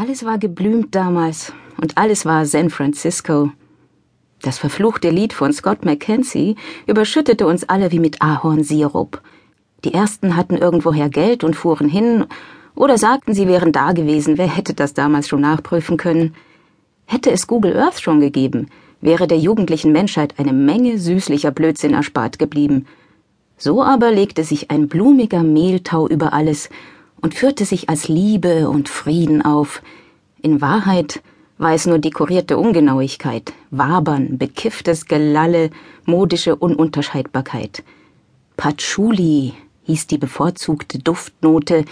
Alles war geblümt damals und alles war San Francisco. Das verfluchte Lied von Scott McKenzie überschüttete uns alle wie mit Ahornsirup. Die ersten hatten irgendwoher Geld und fuhren hin oder sagten, sie wären da gewesen. Wer hätte das damals schon nachprüfen können? Hätte es Google Earth schon gegeben, wäre der jugendlichen Menschheit eine Menge süßlicher Blödsinn erspart geblieben. So aber legte sich ein blumiger Mehltau über alles und führte sich als Liebe und Frieden auf. In Wahrheit war es nur dekorierte Ungenauigkeit, Wabern, bekifftes Gelalle, modische Ununterscheidbarkeit. Patchouli hieß die bevorzugte Duftnote,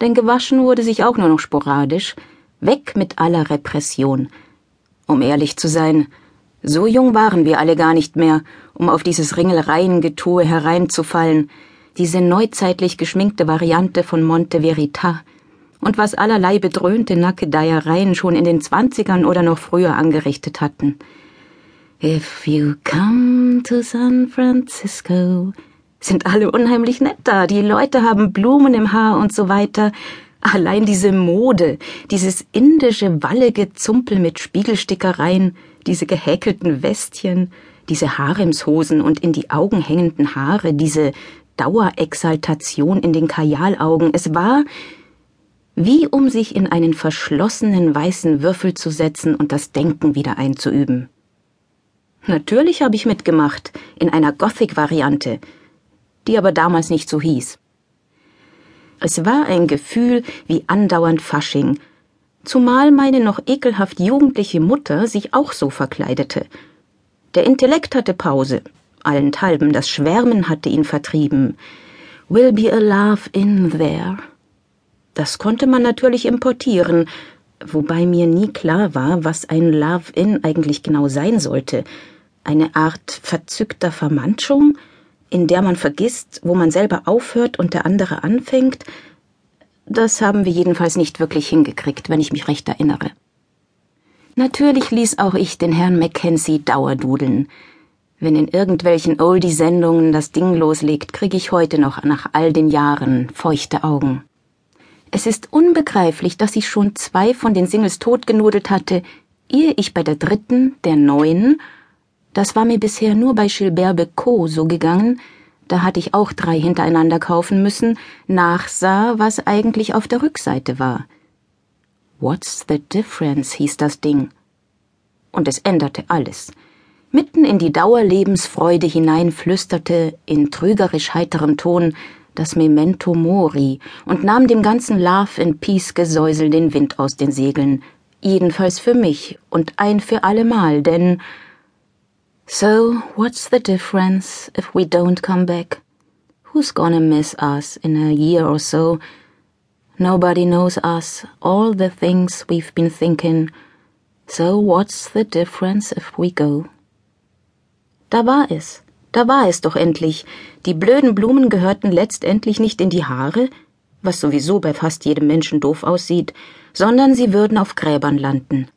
denn gewaschen wurde sich auch nur noch sporadisch. Weg mit aller Repression. Um ehrlich zu sein, so jung waren wir alle gar nicht mehr, um auf dieses Ringelreiengetue hereinzufallen, diese neuzeitlich geschminkte Variante von Monte Verita, und was allerlei bedröhnte Nackedeiereien schon in den Zwanzigern oder noch früher angerichtet hatten. If you come to San Francisco, sind alle unheimlich nett da, die Leute haben Blumen im Haar und so weiter. Allein diese Mode, dieses indische wallige Zumpel mit Spiegelstickereien, diese gehäkelten Westchen, diese Haremshosen und in die Augen hängenden Haare, diese Dauerexaltation in den Kajalaugen, es war, wie um sich in einen verschlossenen weißen Würfel zu setzen und das Denken wieder einzuüben. Natürlich habe ich mitgemacht, in einer Gothic-Variante, die aber damals nicht so hieß. Es war ein Gefühl wie andauernd Fasching, zumal meine noch ekelhaft jugendliche Mutter sich auch so verkleidete. Der Intellekt hatte Pause, allenthalben das Schwärmen hatte ihn vertrieben. Will be a love in there. Das konnte man natürlich importieren, wobei mir nie klar war, was ein Love-In eigentlich genau sein sollte. Eine Art verzückter Vermanschung, in der man vergisst, wo man selber aufhört und der andere anfängt. Das haben wir jedenfalls nicht wirklich hingekriegt, wenn ich mich recht erinnere. Natürlich ließ auch ich den Herrn Mackenzie dauerdudeln. Wenn in irgendwelchen Oldie-Sendungen das Ding loslegt, krieg ich heute noch nach all den Jahren feuchte Augen. Es ist unbegreiflich, dass ich schon zwei von den Singles totgenudelt hatte, ehe ich bei der dritten, der neuen, das war mir bisher nur bei Gilbert Becot so gegangen, da hatte ich auch drei hintereinander kaufen müssen, nachsah, was eigentlich auf der Rückseite war. What's the difference hieß das Ding. Und es änderte alles. Mitten in die Dauerlebensfreude hinein flüsterte, in trügerisch heiterem Ton, das Memento Mori und nahm dem ganzen Love and Peace Gesäusel den Wind aus den Segeln, jedenfalls für mich und ein für allemal, denn So, what's the difference if we don't come back? Who's gonna miss us in a year or so? Nobody knows us, all the things we've been thinking. So, what's the difference if we go? Da war es. Da war es doch endlich. Die blöden Blumen gehörten letztendlich nicht in die Haare, was sowieso bei fast jedem Menschen doof aussieht, sondern sie würden auf Gräbern landen.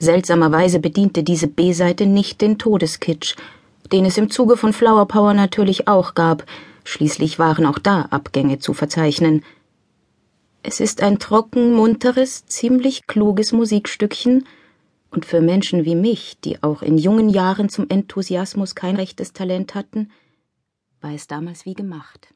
Seltsamerweise bediente diese B-Seite nicht den Todeskitsch, den es im Zuge von Flower Power natürlich auch gab, schließlich waren auch da Abgänge zu verzeichnen. Es ist ein trocken, munteres, ziemlich kluges Musikstückchen, und für Menschen wie mich, die auch in jungen Jahren zum Enthusiasmus kein rechtes Talent hatten, war es damals wie gemacht.